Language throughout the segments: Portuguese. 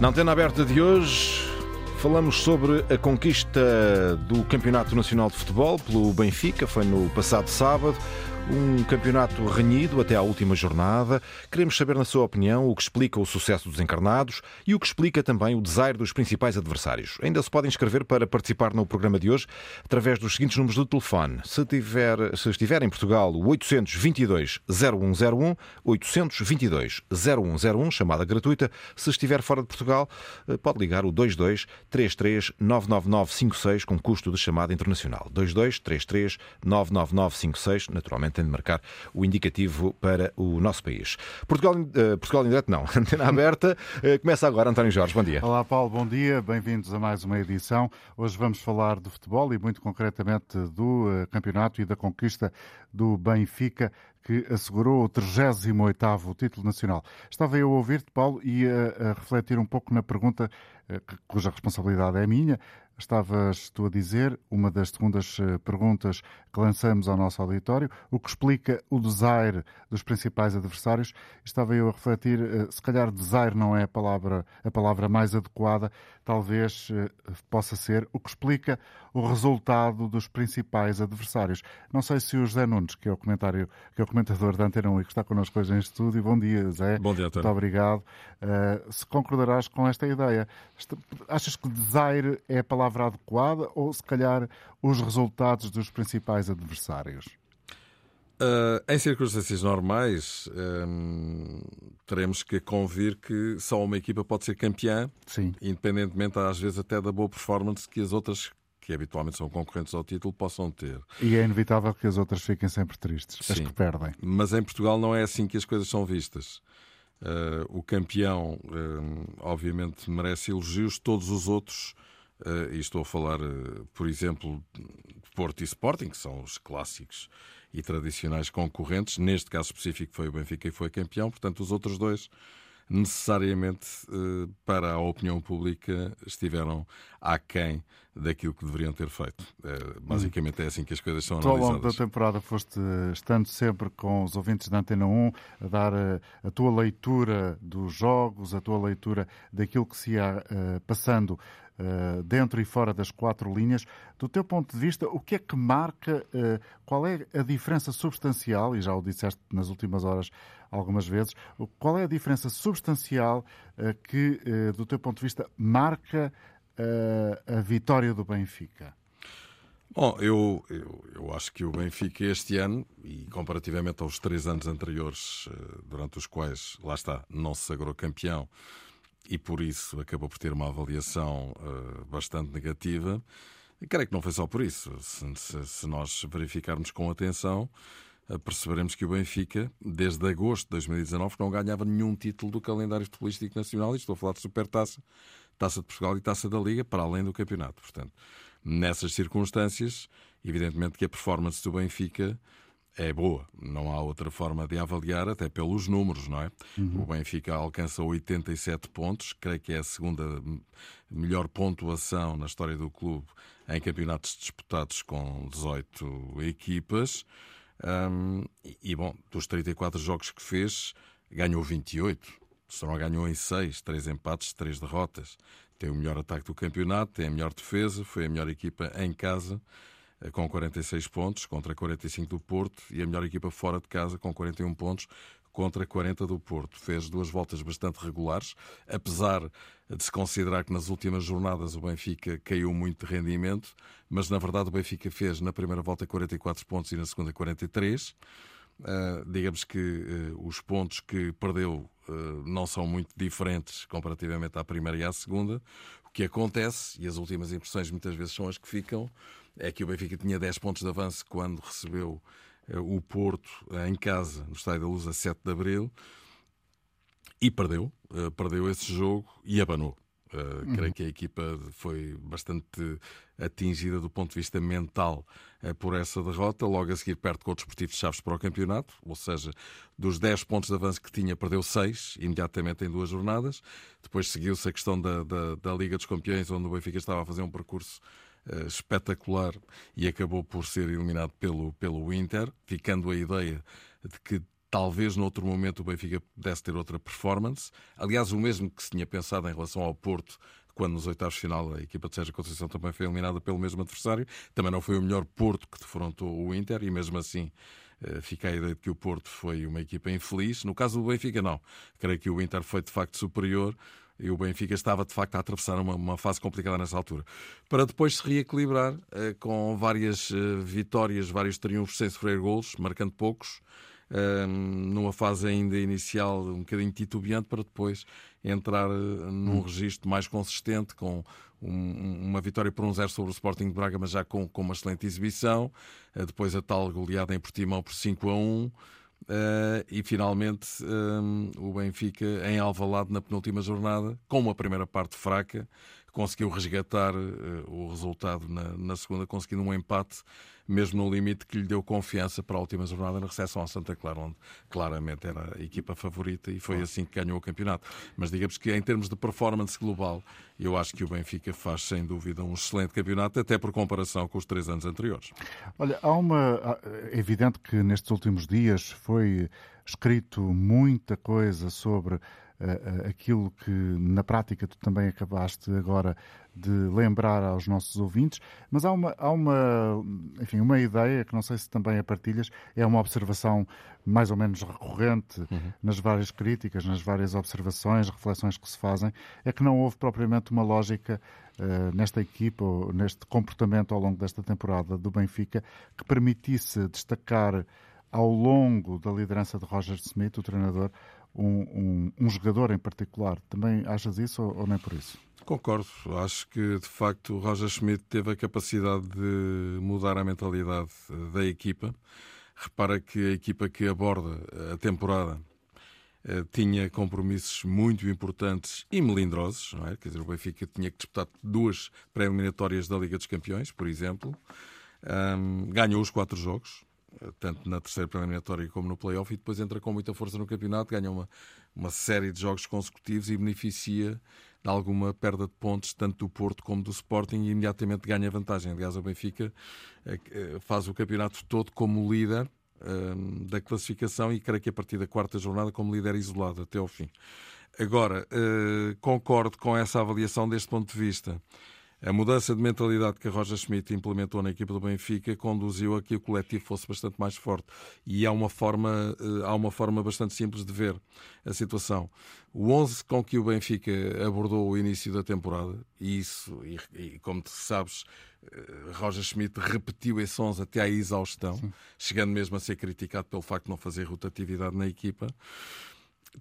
Na antena aberta de hoje, falamos sobre a conquista do Campeonato Nacional de Futebol pelo Benfica, foi no passado sábado. Um campeonato renhido até à última jornada. Queremos saber, na sua opinião, o que explica o sucesso dos encarnados e o que explica também o desaire dos principais adversários. Ainda se podem inscrever para participar no programa de hoje através dos seguintes números de telefone. Se, tiver, se estiver em Portugal, o 822 0101, 822 0101, chamada gratuita. Se estiver fora de Portugal, eh, pode ligar o 22 33 99956 com custo de chamada internacional. 22 33 99956, naturalmente tem de marcar o indicativo para o nosso país. Portugal, uh, Portugal em direto não, antena aberta. Uh, começa agora, António Jorge, bom dia. Olá Paulo, bom dia, bem-vindos a mais uma edição. Hoje vamos falar de futebol e muito concretamente do uh, campeonato e da conquista do Benfica que assegurou o 38º título nacional. Estava eu a ouvir-te, Paulo, e a, a, refletir um pouco na pergunta cuja responsabilidade é minha. Estavas tu a dizer, uma das segundas perguntas que lançamos ao nosso auditório, o que explica o desaire dos principais adversários. Estava eu a refletir, se calhar desaire não é a palavra, a palavra mais adequada, talvez possa ser o que explica o resultado dos principais adversários. Não sei se o José Nunes, que é o comentário, que é o comentador da Antena 1 e que está connosco hoje em estúdio, bom dia, Zé. Bom dia, António. Muito obrigado. Se concordarás com esta ideia, achas que desaire é a palavra adequada ou se calhar os resultados dos principais adversários? Uh, em circunstâncias normais, um, teremos que convir que só uma equipa pode ser campeã, Sim. independentemente, às vezes, até da boa performance que as outras, que habitualmente são concorrentes ao título, possam ter. E é inevitável que as outras fiquem sempre tristes, Sim. as que perdem. Mas em Portugal não é assim que as coisas são vistas. Uh, o campeão, uh, obviamente, merece elogios, todos os outros, e estou a falar, por exemplo, de Porto e Sporting, que são os clássicos e tradicionais concorrentes. Neste caso específico foi o Benfica e foi campeão, portanto, os outros dois necessariamente para a opinião pública estiveram aquém daquilo que deveriam ter feito. basicamente é assim que as coisas são analisadas. Ao longo da temporada foste estando sempre com os ouvintes da Antena 1 a dar a, tua leitura dos jogos, a tua leitura daquilo que se ia passando dentro e fora das quatro linhas. Do teu ponto de vista, o que é que marca, uh, qual é a diferença substancial, e já o disseste nas últimas horas algumas vezes, qual é a diferença substancial uh, que, do teu ponto de vista, marca a vitória do Benfica? Bom, eu, eu, eu, acho que o Benfica este ano, e comparativamente aos três anos anteriores, durante os quais, lá está, não se sagrou campeão, e por isso acabou por ter uma avaliação uh, bastante negativa. E creio que não foi só por isso. Se, se, se nós verificarmos com atenção, uh, perceberemos que o Benfica, desde agosto de 2019, não ganhava nenhum título do calendário futebolístico nacional. E estou a falar de Supertaça, Taça de Portugal e Taça da Liga, para além do campeonato. Portanto, nessas circunstâncias, evidentemente que a performance do Benfica é boa. Não há outra forma de avaliar, até pelos números, não é? Uhum. O Benfica alcança 87 pontos, creio que é a segunda melhor pontuação na história do clube em campeonatos disputados com 18 equipas. Um, e, bom, dos 34 jogos que fez, ganhou 28. Só não ganhou em 6, 3 empates, 3 derrotas. Tem o melhor ataque do campeonato, tem a melhor defesa, foi a melhor equipa em casa com 46 pontos contra 45 do Porto e a melhor equipa fora de casa com 41 pontos contra 40 do Porto. Fez duas voltas bastante regulares, apesar de se considerar que nas últimas jornadas o Benfica caiu muito de rendimento, mas na verdade o Benfica fez na primeira volta 44 pontos e na segunda 43. Uh, digamos que uh, os pontos que perdeu uh, não são muito diferentes comparativamente à primeira e à segunda. O que acontece, e as últimas impressões muitas vezes são as que ficam, é que o Benfica tinha 10 pontos de avanço quando recebeu o Porto em casa, no Estádio da Luz, a 7 de Abril, e perdeu. Perdeu esse jogo e abanou. Uh. Creio que a equipa foi bastante atingida do ponto de vista mental uh, por essa derrota. Logo a seguir, perto com o Desportivo de Chaves para o campeonato, ou seja, dos 10 pontos de avanço que tinha, perdeu 6 imediatamente em duas jornadas. Depois seguiu-se a questão da, da, da, Liga dos Campeões, onde o Benfica estava a fazer um percurso espetacular e acabou por ser eliminado pelo, pelo Inter, ficando a ideia de que talvez noutro momento o Benfica pudesse ter outra performance. Aliás, o mesmo que se tinha pensado em relação ao Porto, quando nos oitavos de final a equipa de Sérgio Conceição também foi eliminada pelo mesmo adversário. Também não foi o melhor Porto que defrontou o Inter e mesmo assim eh, fica a ideia de que o Porto foi uma equipa infeliz. No caso do Benfica, não. Creio que o Inter foi de facto superior e o Benfica estava de facto a atravessar uma, uma fase complicada nessa altura. Para depois se reequilibrar eh, com várias eh, vitórias, vários triunfos sem sofrer golos, marcando poucos numa fase ainda inicial um bocadinho titubeante, para depois entrar eh, num hum. registro mais consistente, com um, uma vitória por um zero sobre o Sporting de Braga, mas já com, com uma excelente exibição. Depois a tal goleada em Portimão por 5 a 1. Uh, e finalmente um, o Benfica em Alvalade na penúltima jornada, com uma primeira parte fraca, conseguiu resgatar uh, o resultado na, na segunda, conseguindo um empate mesmo no limite que lhe deu confiança para a última jornada na recepção ao Santa Clara, onde claramente era a equipa favorita e foi assim que ganhou o campeonato. Mas digamos que em termos de performance global, eu acho que o Benfica faz sem dúvida um excelente campeonato, até por comparação com os três anos anteriores. Olha, há uma. É evidente que nestes últimos dias foi escrito muita coisa sobre aquilo que na prática tu também acabaste agora de lembrar aos nossos ouvintes, mas há uma, há uma, enfim, uma ideia que não sei se também a partilhas, é uma observação mais ou menos recorrente uhum. nas várias críticas, nas várias observações, reflexões que se fazem, é que não houve propriamente uma lógica uh, nesta equipa, ou neste comportamento ao longo desta temporada do Benfica, que permitisse destacar ao longo da liderança de Roger Smith, o treinador, um, um, um jogador em particular. Também achas isso ou, ou nem por isso? Concordo. Acho que, de facto, o Roger Schmidt teve a capacidade de mudar a mentalidade da equipa. Repara que a equipa que aborda a temporada eh, tinha compromissos muito importantes e melindrosos, não é? Quer dizer, o Benfica tinha que disputar duas pré-eliminatórias da Liga dos Campeões, por exemplo. Um, ganhou os quatro jogos, tanto na terceira preliminatória como no playoff, e depois entra com muita força no campeonato, ganha uma, uma série de jogos consecutivos e beneficia de alguma perda de pontos, tanto do Porto como do Sporting, e imediatamente ganha vantagem. Aliás, o Benfica eh, eh, faz o campeonato todo como líder um, da classificação e creio que a partir da quarta jornada como líder isolado até ao fim. Agora, uh, concordo com essa avaliação deste ponto de vista. A mudança de mentalidade que a Roger Schmidt implementou na equipa do Benfica conduziu a que o coletivo fosse bastante mais forte. E há uma forma, eh, há uma forma bastante simples de ver a situação. O 11 com que o Benfica abordou o início da temporada, e isso, e, e como tu sabes, eh, Roger Schmidt repetiu esse 11 até à exaustão, Sim. chegando mesmo a ser criticado pelo facto de não fazer rotatividade na equipa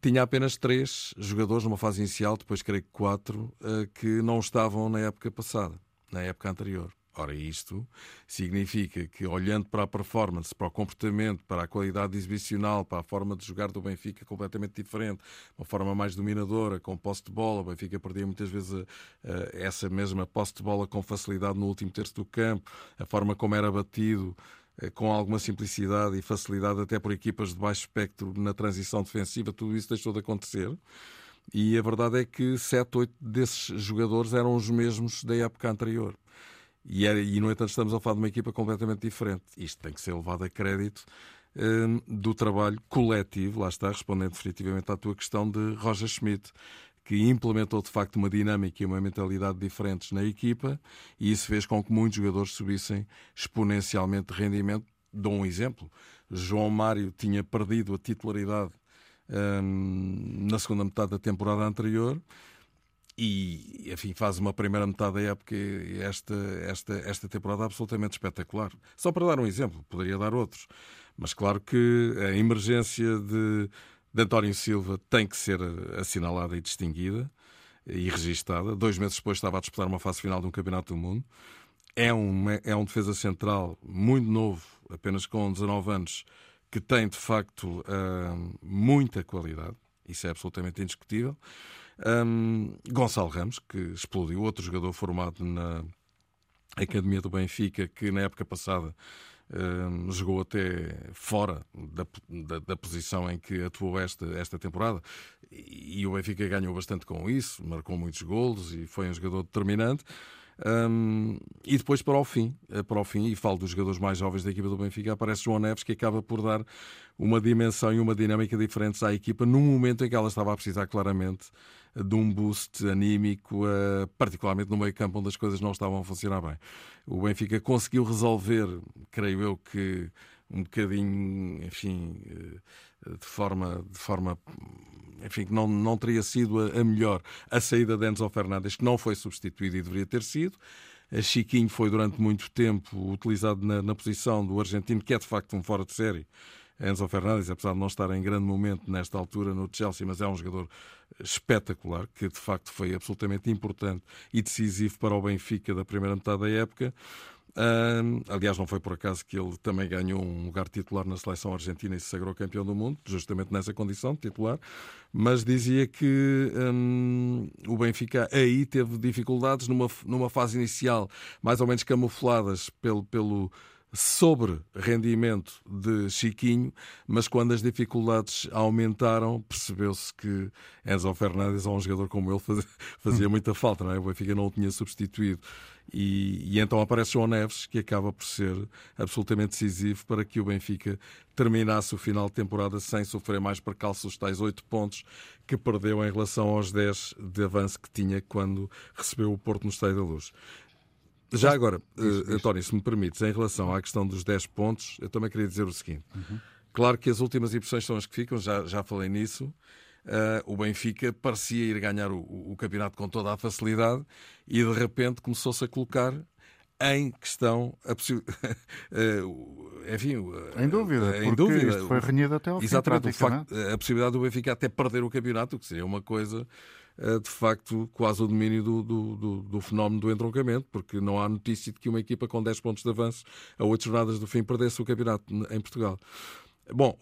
tinha apenas três jogadores numa fase inicial, depois creio que quatro, eh, que não estavam na época passada, na época anterior. Ora, isto significa que, olhando para a performance, para o comportamento, para a qualidade exibicional, para a forma de jogar do Benfica completamente diferente, uma forma mais dominadora, com posse de bola, o Benfica perdia muitas vezes a, essa mesma posse de bola com facilidade no último terço do campo, a forma como era batido, eh, com alguma simplicidade e facilidade, até por equipas de baixo espectro na transição defensiva, tudo isso deixou de acontecer. E a verdade é que sete, oito desses jogadores eram os mesmos da época anterior. E, era, e, no entanto, estamos a falar de uma equipa completamente diferente. Isto tem que ser levado a crédito um, do trabalho coletivo, lá está, respondendo definitivamente à tua questão de Roger Schmidt, que implementou de facto uma dinâmica e uma mentalidade diferentes na equipa e isso fez com que muitos jogadores subissem exponencialmente de rendimento. Dou um exemplo. João Mário tinha perdido a titularidade hum, na segunda metade da temporada anterior e, enfim, faz uma primeira metade da época esta, esta, esta temporada absolutamente espetacular. Só para dar um exemplo, poderia dar outros. Mas claro que a emergência de de António Silva tem que ser assinalada e distinguida e registada. Dois meses depois estava a disputar uma fase final de um Campeonato do Mundo. É um, é um defesa central muito novo, apenas com 19 anos, que tem de facto uh, muita qualidade. Isso é absolutamente indiscutível. Um, Gonçalo Ramos, que explodiu, outro jogador formado na Academia do Benfica, que na época passada jogou até fora da, da, da, posição em que atuou esta, esta temporada e o Benfica ganhou bastante com isso, marcou muitos golos e foi um jogador determinante. Um, e depois para o fim, eh, para o fim, e falo dos jogadores mais jovens da equipa do Benfica, aparece João Neves que acaba por dar uma dimensão e uma dinâmica diferentes à equipa num momento em que ela estava a precisar claramente de um boost anímico, uh, particularmente no meio campo onde as coisas não estavam a funcionar bem. O Benfica conseguiu resolver, creio eu que um bocadinho, enfim, uh, de forma, de forma enfim, que não, não teria sido a, a melhor a saída de Enzo Fernandes, que não foi substituído e deveria ter sido. A Chiquinho foi durante muito tempo utilizado na, na posição do argentino, que é de facto um fora de série. Enzo Fernandes, apesar de não estar em grande momento nesta altura no Chelsea, mas é um jogador espetacular, que de facto foi absolutamente importante e decisivo para o Benfica da primeira metade da época. Uh, aliás, não foi por acaso que ele também ganhou um lugar titular na seleção argentina e se sagrou campeão do mundo, justamente nessa condição de titular. Mas dizia que um, o Benfica aí teve dificuldades numa, numa fase inicial, mais ou menos camufladas pelo, pelo sobre rendimento de Chiquinho, mas quando as dificuldades aumentaram, percebeu-se que Enzo Fernandes, a um jogador como ele, fazia, muita falta, não é? O Benfica não o tinha substituído. E, e, então aparece João Neves, que acaba por ser absolutamente decisivo para que o Benfica terminasse o final de temporada sem sofrer mais percalços os tais oito pontos que perdeu em relação aos 10 de avanço que tinha quando recebeu o Porto no Estádio da Luz. Já agora, uh, António, se me permites, em relação à questão dos 10 pontos, eu também queria dizer o seguinte. Uhum. Claro que as últimas impressões são as que ficam, já, já falei nisso. Uh, o Benfica parecia ir ganhar o, o, campeonato com toda a facilidade e de repente começou-se a colocar em questão a possibilidade. uh, enfim, em dúvida, em dúvida. Isto foi renhido até ao Exatamente, fim, facto, a possibilidade do Benfica até perder o campeonato, que seria uma coisa eh, de facto quase o domínio do, do, do, do, fenómeno do entroncamento, porque não há notícia de que uma equipa com 10 pontos de avanço a 8 jornadas do fim perdesse o campeonato em Portugal. Bom,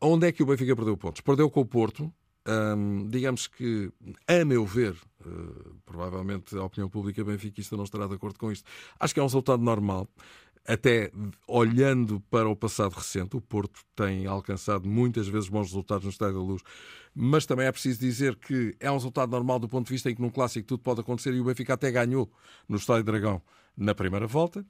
onde é que o Benfica perdeu pontos? Perdeu com o Porto. Hum, digamos que, a meu ver, uh, provavelmente a opinião pública benfiquista não estará de acordo com isto. Acho que é um resultado normal até olhando para o passado recente, o Porto tem alcançado muitas vezes bons resultados no Estádio da Luz, mas também é preciso dizer que é um resultado normal do ponto de vista em que num clássico tudo pode acontecer e o Benfica até ganhou no Estádio Dragão na primeira volta.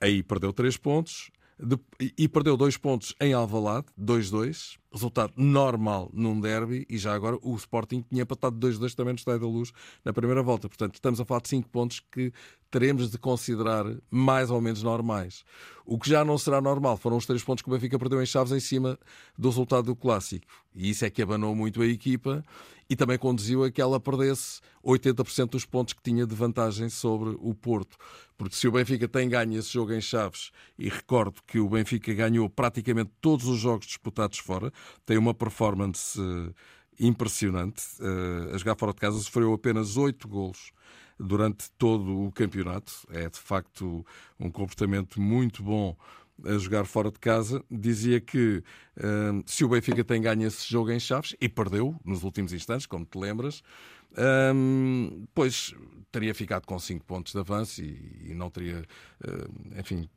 Aí perdeu três pontos de, e perdeu dois pontos em Alvalade, 2-2, resultado normal num derby, e já agora o Sporting tinha empatado 2-2 também no Estádio da Luz na primeira volta. Portanto, estamos a falar de 5 pontos que teremos de considerar mais ou menos normais. O que já não será normal foram os três pontos que o Benfica perdeu em Chaves em cima do resultado do Clássico. E isso é que abanou muito a equipa e também conduziu a que ela perdesse 80% dos pontos que tinha de vantagem sobre o Porto. Porque se o Benfica tem ganho esse jogo em Chaves, e recordo que o Benfica ganhou praticamente todos os jogos disputados fora, tem uma performance uh, impressionante. Uh, a jogar fora de casa sofreu apenas 8 golos durante todo o campeonato. É de facto um comportamento muito bom a jogar fora de casa. Dizia que uh, se o Benfica tem ganho esse jogo em Chaves, e perdeu nos últimos instantes, como te lembras, pois teria ficado com 5 pontos de avanço e, e não teria, enfim,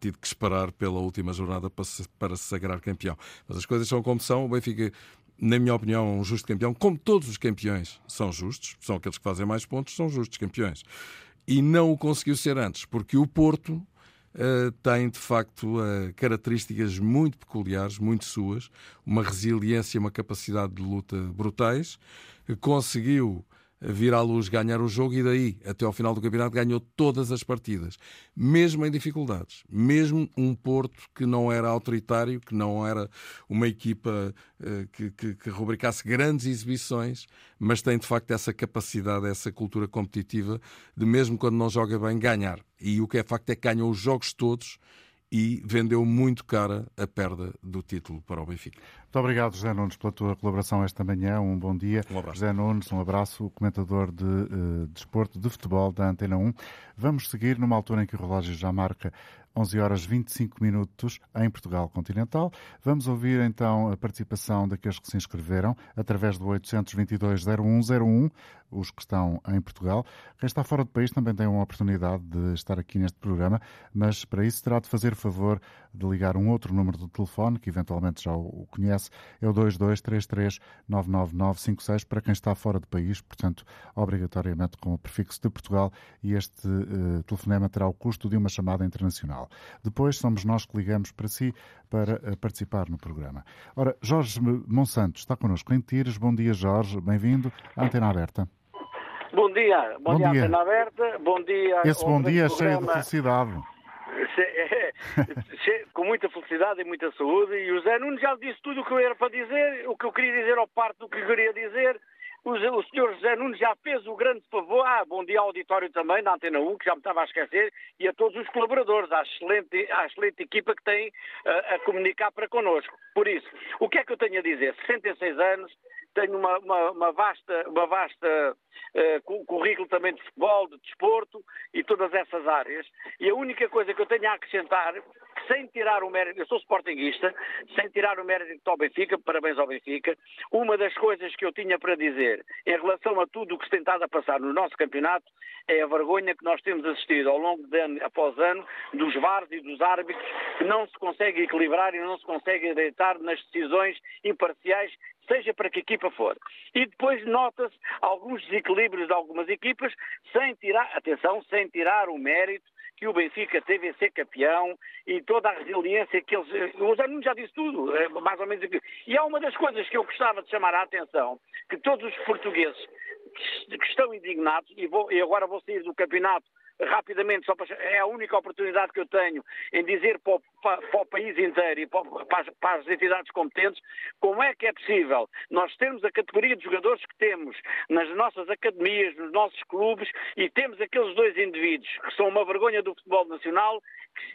tido que esperar pela última jornada para se, para se sagrar campeão. Mas as coisas são como são. O Benfica, na minha opinião, um justo campeão. Como todos os campeões são justos, são aqueles que fazem mais pontos, são justos campeões. E não o conseguiu ser antes, porque o Porto uh, tem, de facto, uh, características muito peculiares, muito suas, uma resiliência, uma capacidade de luta brutais. Conseguiu vir à luz ganhar o jogo e daí, até ao final do campeonato, ganhou todas as partidas, mesmo em dificuldades. Mesmo um Porto que não era autoritário, que não era uma equipa uh, que, que, que, rubricasse grandes exibições, mas tem de facto essa capacidade, essa cultura competitiva de, mesmo quando não joga bem, ganhar. E o que é facto é que ganhou os jogos todos e vendeu muito cara a perda do título para o Benfica. Muito obrigado, José Nunes, pela tua colaboração esta manhã. Um bom dia. Um abraço. José Nunes, um abraço, comentador de uh, desporto de futebol da Antena 1. Vamos seguir numa altura em que o relógio já marca 11 horas 25 minutos em Portugal continental. Vamos ouvir então a participação daqueles que se inscreveram através do 822-0101, os que estão em Portugal. Quem está fora do país também tem uma oportunidade de estar aqui neste programa, mas para isso terá de fazer o favor de ligar um outro número de telefone, que eventualmente já o conhece, é o 2233-99956, para quem está fora do país, portanto, obrigatoriamente com o prefixo de Portugal, e este uh, telefonema terá o custo de uma chamada internacional. Depois somos nós que ligamos para si para uh, participar no programa. Ora, Jorge Monsanto está connosco em Tires. Bom dia, Jorge. Bem-vindo à Antena Aberta. Bom dia, bom, bom dia, dia, Antena Aberta, bom dia. Esse bom dia é cheio de felicidade. com muita felicidade e muita saúde. E o Zé Nunes já disse tudo o que eu era para dizer, o que eu queria dizer ao parte do que eu queria dizer. O, senhor José Nunes já fez o grande favor. Ah, bom dia ao auditório também, da Antena 1, que já me estava a esquecer, e a todos os colaboradores, à excelente, à excelente equipa que tem uh, a comunicar para connosco. Por isso, o que é que eu tenho a dizer? 66 anos, tenho uma, uma, uma vasta, uma vasta uh, currículo também de futebol, de desporto e todas essas áreas. E a única coisa que eu tenho a acrescentar, sem tirar o mérito, eu sou sportinguista, sem tirar o mérito ao Benfica, parabéns ao Benfica, uma das coisas que eu tinha para dizer em relação a tudo o que se tem estado a passar no nosso campeonato é a vergonha que nós temos assistido ao longo de ano após ano dos VARs e dos árbitros que não se consegue equilibrar e não se consegue deitar nas decisões imparciais seja para que equipa for. E depois nota-se alguns desequilíbrios de algumas equipas, sem tirar, atenção, sem tirar o mérito que o Benfica teve em ser campeão e toda a resiliência que eles. O Zé já disse tudo, é mais ou menos aquilo. E há uma das coisas que eu gostava de chamar a atenção, que todos os portugueses que estão indignados, e, vou, e agora vou sair do campeonato rapidamente, só para, é a única oportunidade que eu tenho em dizer para o, para, para o país inteiro e para, para, as entidades competentes como é que é possível nós termos a categoria de jogadores que temos nas nossas academias, nos nossos clubes e temos aqueles dois indivíduos que são uma vergonha do futebol nacional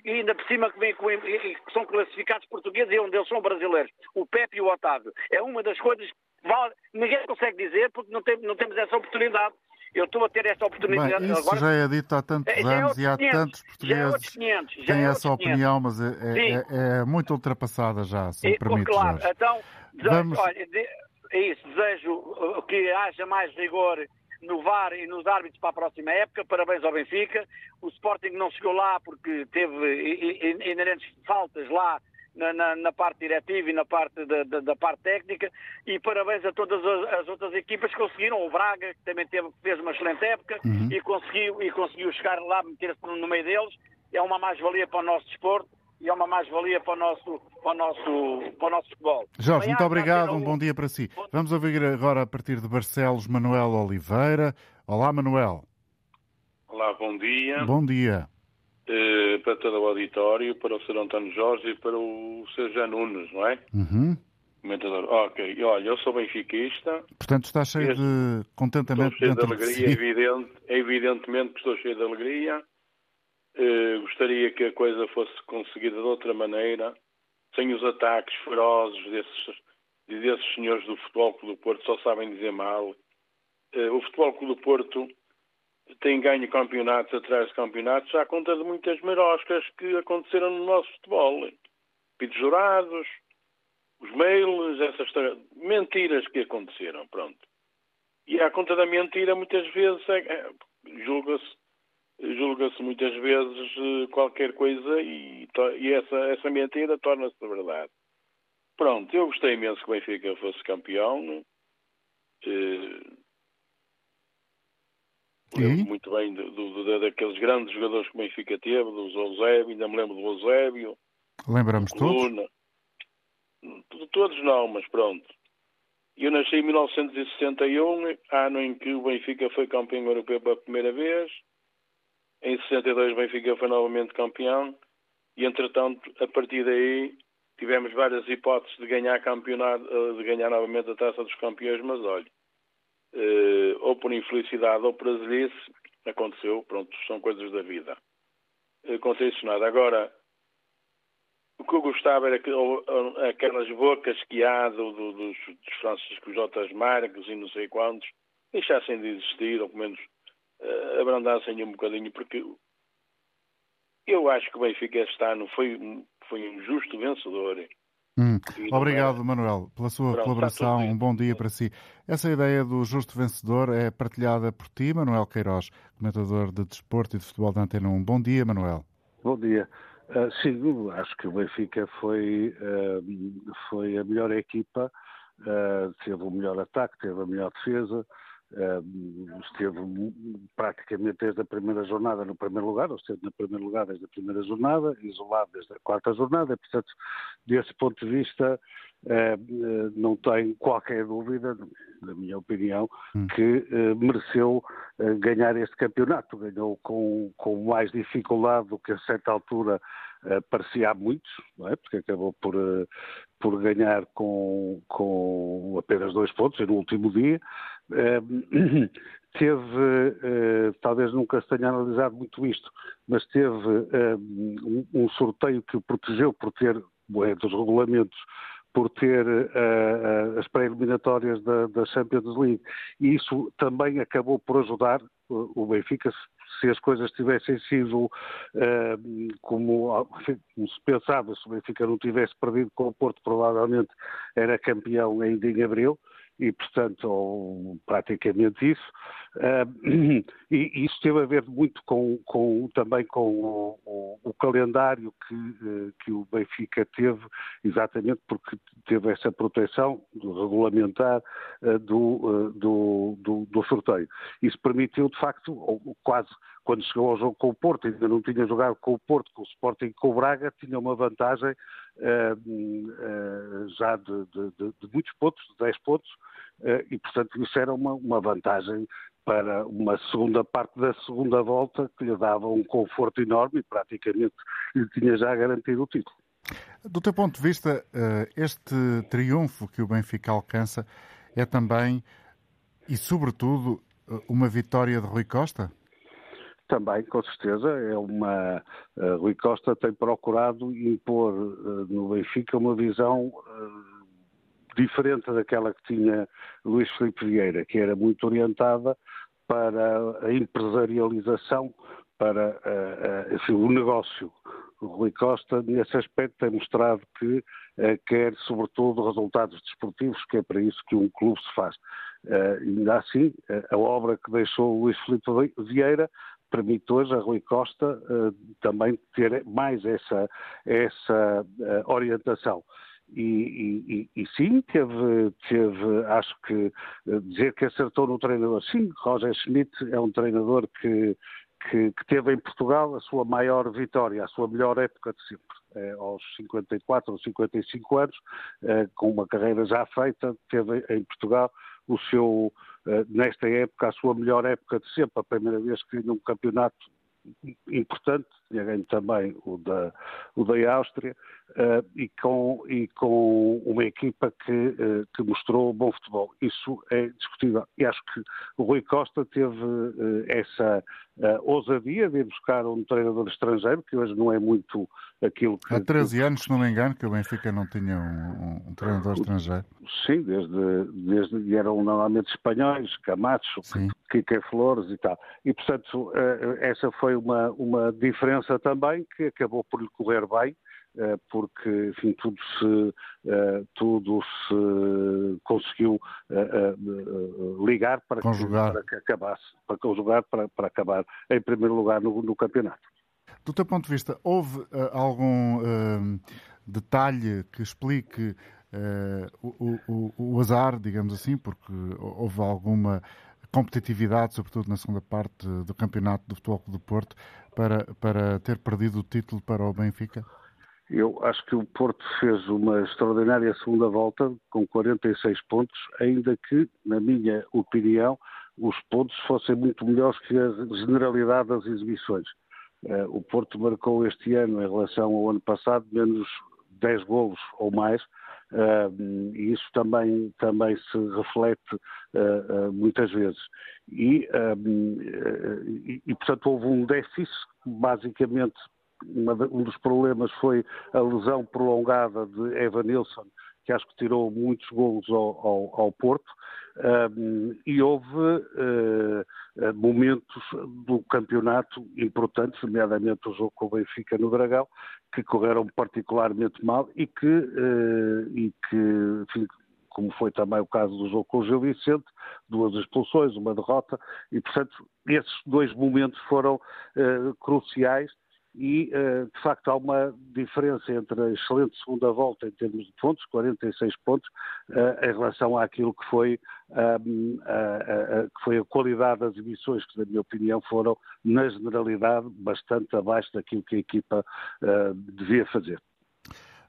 e ainda por cima que, vem que são classificados portugueses e um deles são brasileiros, o Pepe e o Otávio. É uma das coisas que ninguém consegue dizer porque não, tem, não temos essa oportunidade eu estou a ter esta oportunidade Bem, isso agora. já é dito há tantos é, anos é e há 500, tantos portugueses que têm essa 500. opinião, mas é, é, é, é, muito ultrapassada já, se me permite. Claro, Jorge. então, desejo, Vamos... olha, é isso, desejo uh, que haja mais rigor no VAR e nos árbitros para a próxima época. Parabéns ao Benfica. O Sporting não chegou lá porque teve inerentes faltas lá na, na, na, parte diretiva e na parte da, da, da, parte técnica e parabéns a todas as, as, outras equipas que conseguiram, o Braga que também teve, fez uma excelente época uhum. e, conseguiu, e conseguiu chegar lá, meter-se no, no meio deles, é uma mais-valia para o nosso desporto e é uma mais-valia para o nosso, para o nosso, para o nosso futebol. Jorge, muito obrigado, um bom dia para si. Vamos ouvir agora a partir de Barcelos Manuel Oliveira. Olá, Manuel. Olá, bom dia. Bom dia. Eh, para todo o auditório, para o Sr. António Jorge e para o Sr. Jean Nunes, não é? Uhum. Comentador. Ok, olha, eu sou benfiquista. Portanto, está cheio este... de contentamento estou cheio de alegria, de si. evidente, evidentemente que estou cheio de alegria. Uh, gostaria que a coisa fosse conseguida de outra maneira, sem os ataques ferozes desses, desses senhores do Futebol Clube do Porto, só sabem dizer mal. Uh, o Futebol Clube do Porto tem ganho campeonatos atrás de campeonatos à conta de muitas maroscas que aconteceram no nosso futebol. Pitos jurados, os mails, essas mentiras que aconteceram, pronto. E à conta da mentira, muitas vezes, é, é, julga-se julga-se muitas vezes eh, qualquer coisa e, e essa, essa mentira torna-se verdade. Pronto, eu gostei imenso que o Benfica fosse campeão. Eh, lembro muito bem do, do, daqueles grandes jogadores que o Benfica teve, do Eusébio, ainda me lembro do Eusébio. Lembramos todos? Todos não, mas pronto. Eu nasci em 1961, ano em que o Benfica foi campeão europeu pela primeira vez. Em 62 o Benfica foi novamente campeão. E entretanto, a partir daí, tivemos várias hipóteses de ganhar campeonato, de ganhar novamente a taça dos campeões, mas olha, uh, ou por infelicidade ou por azelice, aconteceu, pronto, são coisas da vida. Acontece nada. Agora, o que eu gostava era que aquelas bocas que há do, do, dos, dos Francisco J. Marques e não sei quantos deixassem de existir, ou pelo menos uh, abrandassem um bocadinho, porque Eu acho que o Benfica este ano foi, foi um justo vencedor. Hum. Obrigado, Manuel, pela sua Pronto, colaboração. Um bom dia para si. Essa ideia do justo vencedor é partilhada por ti, Manuel Queiroz, comentador de desporto e de futebol da Antena 1. Bom dia, Manuel. Bom dia. Uh, sim, acho que o Benfica foi, uh, foi a melhor equipa, uh, teve o melhor ataque, teve a melhor defesa, esteve praticamente desde a primeira jornada no primeiro lugar, ou esteve no primeiro lugar desde a primeira jornada, isolado desde a quarta jornada, portanto, desse ponto de vista, não tenho qualquer dúvida, na minha opinião, hum. que mereceu ganhar este campeonato. Ganhou com, com mais dificuldade do que a certa altura parecia a muitos, é? porque acabou por, por ganhar com, com apenas dois pontos no último dia. teve, eh, talvez nunca se tenha analisado muito isto, mas teve um sorteio que o protegeu por ter, é, dos regulamentos, por ter as pré-eliminatórias da, da, Champions League. E isso também acabou por ajudar o Benfica, se as coisas tivessem sido uh, como, como, se pensava, se o Benfica não tivesse perdido com o Porto, provavelmente era campeão ainda em abril e, portanto, ou praticamente isso. Uh, e isso teve a ver muito com, com também com o, o, o calendário que, uh, que o Benfica teve, exatamente porque teve essa proteção regulamentar uh, do, do, do, do, sorteio. Isso permitiu, de facto, quase quando chegou ao jogo com o Porto, ainda não tinha jogado com o Porto, com o Sporting e com o Braga, tinha uma vantagem já de, de, de, muitos pontos, de 10 pontos, eh, e, portanto, isso era uma, uma vantagem para uma segunda parte da segunda volta que lhe dava um conforto enorme e praticamente lhe tinha já garantido o título. Do teu ponto de vista, este triunfo que o Benfica alcança é também e, sobretudo, uma vitória de Rui Costa? Também, com certeza, é uma. Rui Costa tem procurado impor no Benfica uma visão diferente daquela que tinha Luís Filipe Vieira, que era muito orientada para a empresarialização, para uh, uh, o negócio. O Rui Costa, nesse aspecto, tem mostrado que uh, quer, sobretudo, resultados desportivos, que é para isso que um clube se faz. ainda assim, a obra que deixou Luís Filipe Vieira permite hoje a Rui Costa também ter mais essa, essa orientação. E, e, e, sim, teve, teve, acho que dizer que acertou no treinador. Sim, Roger Schmidt é um treinador que, que, que, teve em Portugal a sua maior vitória, a sua melhor época de sempre. É, aos 54 ou 55 anos, com uma carreira já feita, teve em Portugal o seu, é, nesta época, a sua melhor época de sempre, a primeira vez que ganhou um campeonato importante, tinha ganho também o da, o da Áustria, uh, e, com, e com uma equipa que, uh, que mostrou bom futebol. Isso é discutível. E acho que o Rui Costa teve uh, essa ousadia de ir buscar um treinador estrangeiro, que hoje não é muito aquilo que. Há 13 anos, se não me engano, que o Benfica não tinha um, um treinador estrangeiro. Sim, desde, desde eram normalmente espanhóis, Camacho, Kike Flores e tal. E, portanto, essa foi uma, uma diferença também que acabou por lhe correr bem eh, porque enfim, tudo se, eh, tudo se conseguiu eh, ligar para, conjugar. Que, para que acabasse, para conjugar para, para acabar em primeiro lugar no, no, campeonato. Do teu ponto de vista, houve algum detalhe que explique o, o, o azar, digamos assim, porque houve alguma competitividade, sobretudo na segunda parte do campeonato do Futebol do Porto, para, para ter perdido o título para o Benfica? Eu acho que o Porto fez uma extraordinária segunda volta com 46 pontos, ainda que, na minha opinião, os pontos fossem muito melhores que a generalidade das exibições. Uh, o Porto marcou este ano, em relação ao ano passado, menos 10 golos ou mais, e isso também, também se reflete uh, muitas vezes. E, e, portanto, houve um déficit, basicamente um dos problemas foi a lesão prolongada de Evan Nilsson, que acho que tirou muitos golos ao, ao, ao Porto, e houve uh, momentos do campeonato importantes, nomeadamente o jogo com o Benfica no Dragão, que correram particularmente mal e que, uh, e que enfim, como foi também o caso do jogo com o Gil Vicente, duas expulsões, uma derrota, e portanto esses dois momentos foram cruciais e, eh, de facto, há uma diferença entre a excelente segunda volta em termos de pontos, 46 pontos, eh, em relação àquilo que foi, ehm, que foi a qualidade das emissões, que, na minha opinião, foram, na generalidade, bastante abaixo daquilo que a equipa eh, devia fazer.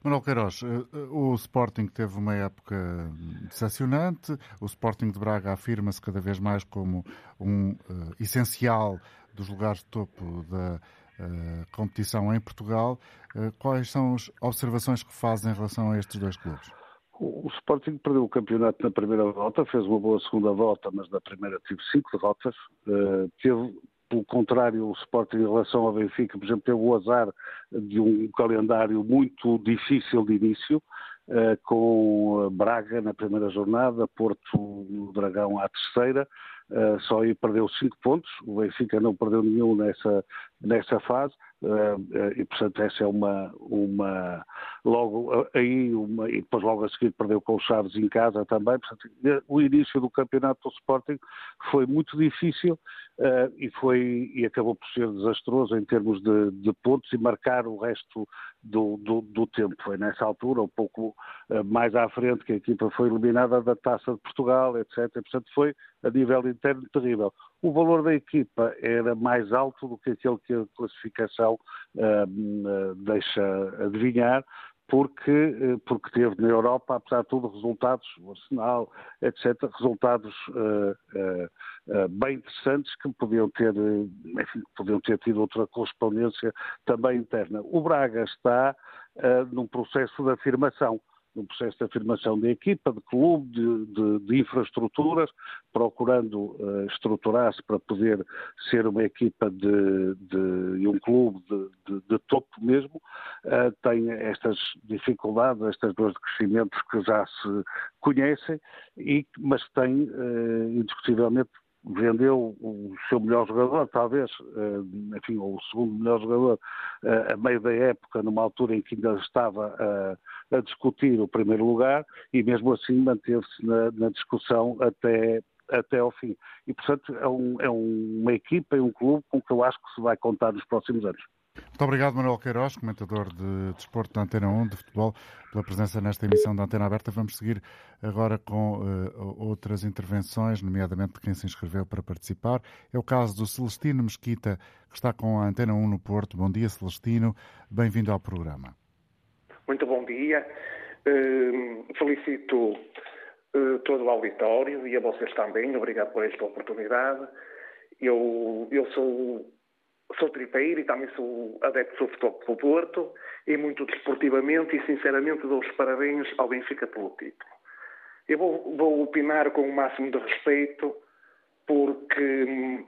Manuel Queiroz, o Sporting teve uma época decepcionante, o Sporting de Braga afirma-se cada vez mais como um uh, essencial dos lugares de topo da competição em Portugal. Uh, quais são as observações que faz em relação a estes dois clubes? O Sporting perdeu o campeonato na primeira volta, fez uma boa segunda volta, mas na primeira teve cinco derrotas. Uh, teve, pelo contrário, o Sporting em relação ao Benfica, por exemplo, teve o azar de um calendário muito difícil de início, com Braga na primeira jornada, Porto Dragão à terceira, só aí perdeu cinco pontos, o Benfica não perdeu nenhum nessa, nessa fase, e portanto essa é uma, uma logo aí, uma, e depois logo a seguir perdeu com o Chaves em casa também, portanto o início do campeonato do Sporting foi muito difícil e, foi, e acabou por ser desastroso em termos de, de pontos e marcar o resto do, do, do, tempo. Foi nessa altura, um pouco mais à frente, que a equipa foi eliminada da Taça de Portugal, etc. Portanto foi a nível interno terrível. O valor da equipa era mais alto do que aquele que a classificação uh, deixa adivinhar, porque, eh, porque teve na Europa, apesar de tudo, resultados, o Arsenal, etc., resultados uh, uh, uh, bem interessantes que podiam ter, enfim, podiam ter tido outra correspondência também interna. O Braga está num processo de afirmação no processo de afirmação da equipa, de clube, de, de, de infraestruturas, procurando uh, estruturar-se para poder ser uma equipa de, e um clube de, topo mesmo, uh, tem estas dificuldades, estas dores de crescimento que já se conhecem, e, mas tem uh, indiscutivelmente vendeu o seu melhor jogador, talvez, enfim, o segundo melhor jogador, a meio da época, numa altura em que ainda estava a, discutir o primeiro lugar, e mesmo assim manteve-se na, na, discussão até, até ao fim. E, portanto, é, um, é uma equipa e um clube com que eu acho que se vai contar nos próximos anos. Muito obrigado, Manuel Queiroz, comentador de desporto da Antena 1 de futebol, pela presença nesta emissão da Antena Aberta. Vamos seguir agora com uh, outras intervenções, nomeadamente de quem se inscreveu para participar. É o caso do Celestino Mesquita, que está com a Antena 1 no Porto. Bom dia, Celestino. Bem-vindo ao programa. Muito bom dia. Uh, felicito uh, todo o auditório e a vocês também. Obrigado por esta oportunidade. Eu, eu sou sou tripeiro e também sou adepto do futebol do Porto e muito desportivamente e sinceramente dou os parabéns ao Benfica pelo título. Eu vou, vou opinar com o máximo de respeito porque hum,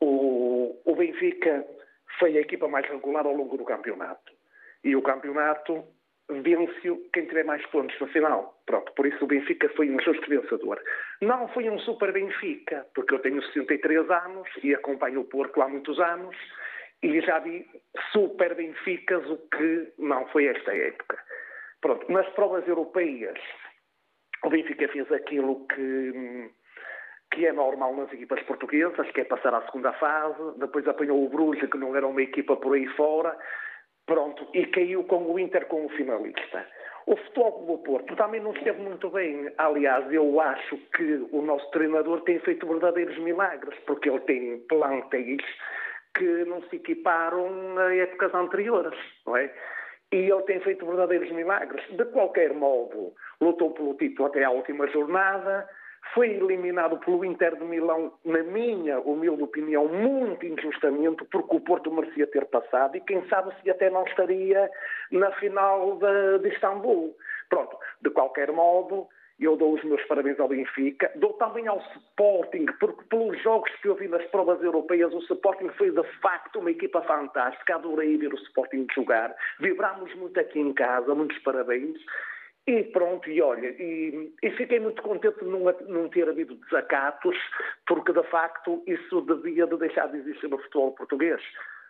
o, o Benfica foi a equipa mais regular ao longo do campeonato. E o campeonato vence quem tiver mais pontos no final. Pronto, por isso o Benfica foi um justo vencedor. Não foi um super Benfica, porque eu tenho 63 anos e acompanho o Porto há muitos anos e já vi super Benficas, o que não foi esta época. Pronto, nas provas europeias, o Benfica fez aquilo que, que é normal nas equipas portuguesas, que é passar à segunda fase, depois apanhou o Bruges, que não era uma equipa por aí fora, Pronto, e caiu com o Inter como finalista. O futebol do Porto também não esteve muito bem. Aliás, eu acho que o nosso treinador tem feito verdadeiros milagres, porque ele tem plantéis que não se equiparam a épocas anteriores, não é? E ele tem feito verdadeiros milagres. De qualquer modo, lutou pelo título até à última jornada, foi eliminado pelo Inter de Milão, na minha humilde opinião, muito injustamente, porque o Porto merecia ter passado e quem sabe se até não estaria na final de, de Istambul. Pronto, de qualquer modo, eu dou os meus parabéns ao Benfica, dou também ao Sporting, porque pelos jogos que eu vi nas provas europeias, o Sporting foi de facto uma equipa fantástica, adorei ver o Sporting jogar, vibramos muito aqui em casa, muitos parabéns, E pronto, e olha, e, e fiquei muito contente de não, não, ter havido desacatos, porque de facto isso devia de deixar de existir no futebol português.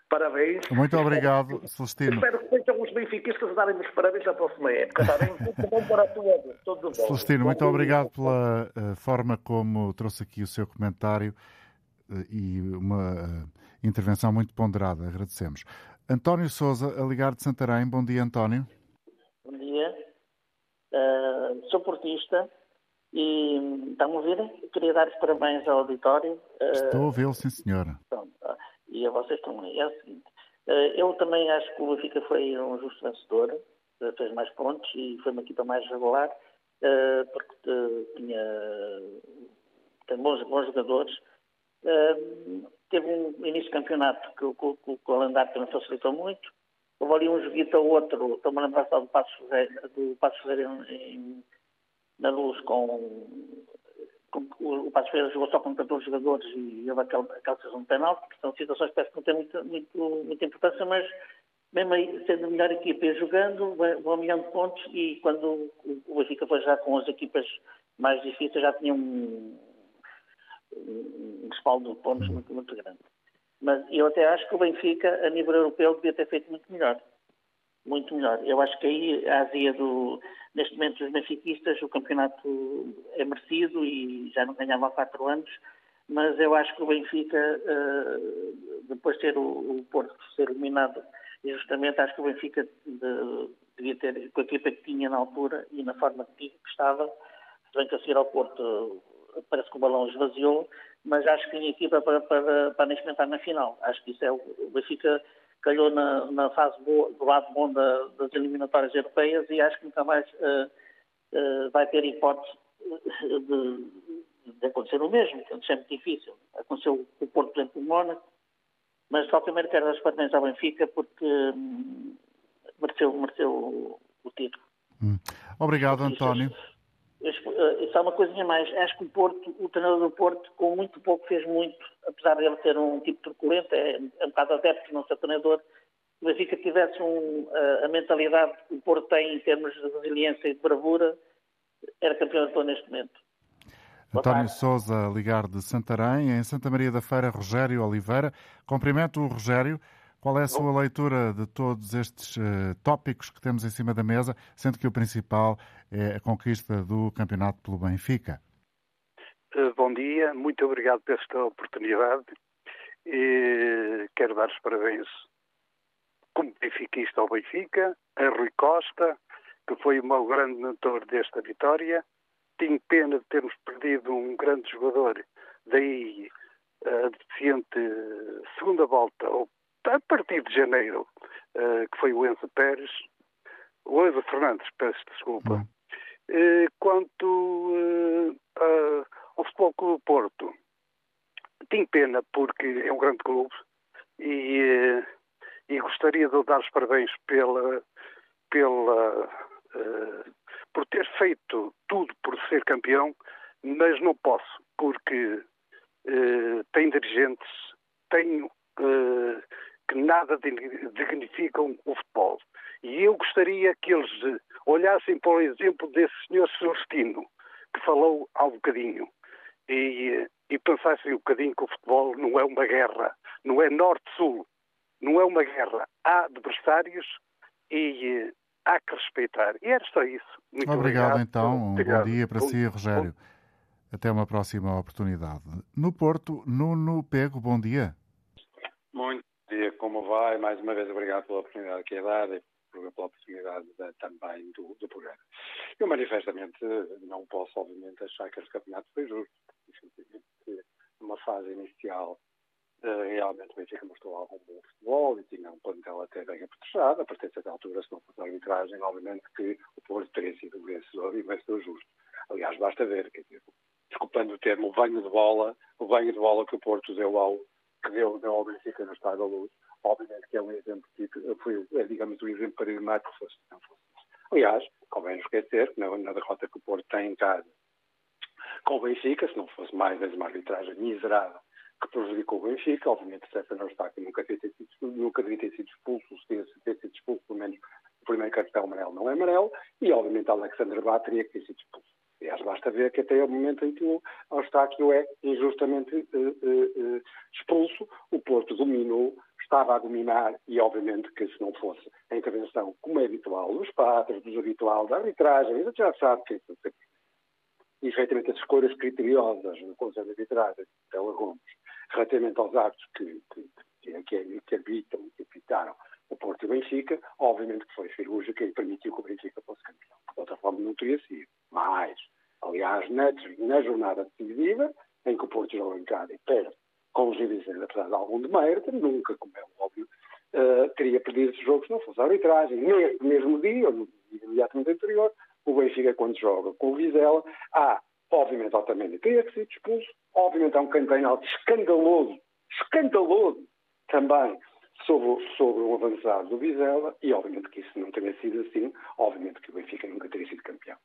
Parabéns. Muito obrigado, Celestino. Espero que sejam os benfiquistas a darem-me os parabéns na próxima época, está bem? Muito bom para todos. Todo Celestino, muito obrigado pela uh, forma como trouxe aqui o seu comentário uh, e uma uh, intervenção muito ponderada. Agradecemos. António Souza, a ligar de Santarém. Bom dia, António. Bom dia. Uh, sou portista e estão a ouvir? Queria dar os parabéns ao auditório. Uh, Estou a ouvi-lo, sim, senhora. Pronto, e a vocês também. É o seguinte, uh, eu também acho que o Benfica foi um justo vencedor, fez mais pontos e foi uma equipa mais regular, porque tinha, tem bons, bons jogadores. teve um início de campeonato que, que, que o calendário também facilitou muito Houve ali um joguito ou outro, estou-me a lembrar só do Passo Ferreira, do Passo Ferreira em, na luz com, com, o Passo Ferreira jogou só com 14 jogadores e houve aquela, aquela decisão de penalti, que são situações que parece que não têm muito, muito, muita importância, mas mesmo aí, sendo a melhor equipa e jogando, vão a milhão de pontos e quando o Benfica foi já com as equipas mais difíceis já tinha um, um respaldo de pontos muito, muito grande. Mas eu até acho que o Benfica, a nível europeu, devia ter feito muito melhor. Muito melhor. Eu acho que aí a azia do. Neste momento, dos benfiquistas, o campeonato é merecido e já não ganhava há quatro anos, mas eu acho que o Benfica, eh, depois de ter o Porto ser eliminado injustamente, acho que o Benfica devia ter, com a equipa que tinha na altura e na forma que estava, se bem que a seguir ao Porto parece que o balão esvaziou, mas acho que tinha equipa para, para, para experimentar na final. Acho que isso é o, Benfica calhou na, na fase boa, do lado bom da, das eliminatórias europeias e acho que nunca mais uh, uh, vai ter hipótese de, de, acontecer o mesmo, que é sempre difícil. Aconteceu com o Porto, por exemplo, o Mónaco, mas só primeiro quero dar os parabéns ao Benfica porque hum, mereceu, mereceu o, o título. Hum. Obrigado, António. Eh, só uma coisinha mais. Acho que o Porto, o treinador do Porto, com muito pouco fez muito, apesar de ele ser um tipo truculento, é, é um bocado adepto, não ser treinador. Se o Benfica tivesse um, a, a mentalidade que o Porto tem em termos de resiliência e de bravura, era campeão europeu neste momento. António Souza, ligar de Santarém, em Santa Maria da Feira, Rogério Oliveira. Cumprimento o Rogério. Qual é a sua leitura de todos estes uh, tópicos que temos em cima da mesa, sendo que o principal é a conquista do campeonato pelo Benfica? Uh, bom dia, muito obrigado por esta oportunidade. E quero dar os parabéns como benfiquista ao Benfica, a Rui Costa, que foi o meu grande mentor desta vitória. Tenho pena de termos perdido um grande jogador, daí a deficiente segunda volta, ou a partir de janeiro, uh, que foi o Enzo Pérez, o Enzo Fernandes, peço desculpa. Uh, quanto uh, ao Futebol Clube do Porto, tenho pena porque é um grande clube e, e gostaria de dar os parabéns pela, pela, por ter feito tudo por ser campeão, mas não posso, porque tem dirigentes, tenho que nada dignificam o futebol. E eu gostaria que eles olhassem para o exemplo desse senhor Celestino, que falou há um bocadinho, e, e pensassem um bocadinho que o futebol não é uma guerra, não é norte-sul, não é uma guerra. Há adversários e há que respeitar. E era só isso. Muito obrigado, obrigado então. Um obrigado. bom dia para si, Rogério. Até uma próxima oportunidade. No Porto, Nuno Pego, bom dia. Muito dia, como vai? Mais uma vez, obrigado pela oportunidade que é dada e pela oportunidade de, também do, do, programa. Eu, manifestamente, não posso, obviamente, achar que este campeonato foi justo. Simplesmente, numa fase inicial, eh, realmente o Benfica mostrou algum bom futebol e tinha um plantel até bem apetrechado. A partir dessa altura, se não fosse a arbitragem, obviamente que o Porto teria sido o vencedor e o vencedor justo. Aliás, basta ver, quer dizer, desculpando o termo, o banho de bola, o banho de bola que o Porto deu ao que deu, deu ao Benfica no Estado da Luz, obviamente que é um exemplo, foi, é, digamos, um exemplo paradigmático, fosse, não fosse. Aliás, convém esquecer que na, na, derrota que o Porto tem em casa com o Benfica, se não fosse mais uma arbitragem miserável que prejudicou o Benfica, obviamente o Stefano Eustáquio nunca, ter sido, nunca devia ter sido expulso, se ter, ter sido expulso pelo menos o primeiro cartão amarelo não é amarelo, e obviamente Alexandre Bá teria que ter sido expulso. Aliás, basta ver que até o momento em que o Eustáquio é injustamente uh, uh, uh, expulso, o Porto dominou, estava a dominar e, obviamente, que se não fosse a intervenção, como é habitual, dos padres, dos habitual da arbitragem, já sabe que isso é e, efetivamente, as escolhas criteriosas no Conselho de Arbitragem, Tela Gomes, relativamente aos atos que, que, que, que, que habitam que habitaram o Porto e o Benfica, obviamente que foi cirúrgica e permitiu que o Benfica fosse campeão. De outra forma, não teria sido. Mas, aliás, na, na jornada decisiva, em que o Porto joga em casa e perde com os divisões, apesar de algum demérito, nunca, como é óbvio, uh, teria perdido esse jogo se não fosse a arbitragem. Neste mesmo dia, ou no dia imediatamente anterior, o Benfica, quando joga com o Vizela, há, obviamente, Otamendi teria que ser expulso, obviamente há um campeonato escandaloso, escandaloso também, sobre, sobre o avançado do Vizela, e obviamente que isso não teria sido assim, obviamente que o Benfica nunca teria sido campeão.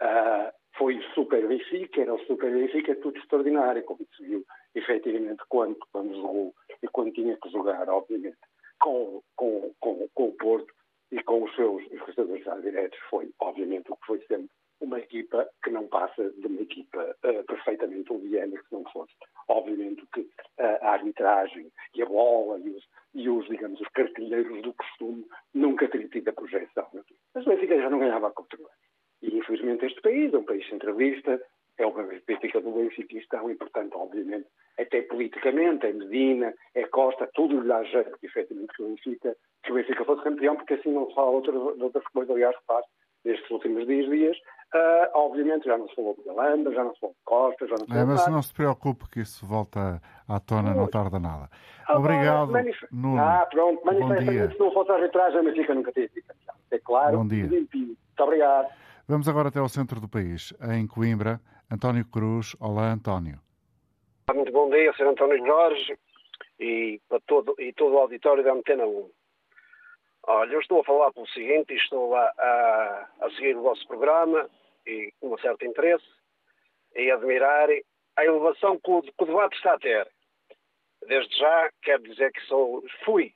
Uh, foi o Super Benfica, era o Super Benfica, tudo extraordinário, como se viu efetivamente quando, quando jogou e quando tinha que jogar, obviamente, com, com, com, com o Porto e com os seus adversários diretos, foi obviamente o que foi sempre uma equipa que não passa de uma equipa uh, perfeitamente leviana, que não fosse. Obviamente que uh, a arbitragem e a bola e os, e os, digamos, os cartilheiros do costume nunca teriam tido a projeção. Mas o Benfica já não ganhava a Portugal. E infelizmente este país é um país centralista, é uma Benfica do benfiquistão e, portanto, obviamente, até politicamente, é Medina, é Costa, tudo lhe dá jeito efetivamente, que o Benfica, que o Benfica fosse campeão, porque assim não se fala outras, outras coisas, aliás, que faz nestes últimos 10 dias. Uh, obviamente já não se falou de Galanda, já não se falou de Costa, já não se falou é, Mas nada. não se preocupe que isso volta à tona, não tarda nada. Obrigado, manif... Nuno. Ah, pronto, Bom dia. manifestamente, se não fosse a arbitragem, a Benfica nunca teria sido campeão. É claro. Bom dia. Muito obrigado. Vamos agora até ao centro do país, em Coimbra. António Cruz. Olá, António. Muito bom dia, Sr. António Jorge e, para todo, e todo o auditório da Antena 1. Olha, eu estou a falar pelo seguinte, e estou a, a, a seguir o vosso programa e com um certo interesse e admirar a elevação que o, que o debate está a ter. Desde já, quero dizer que sou, fui,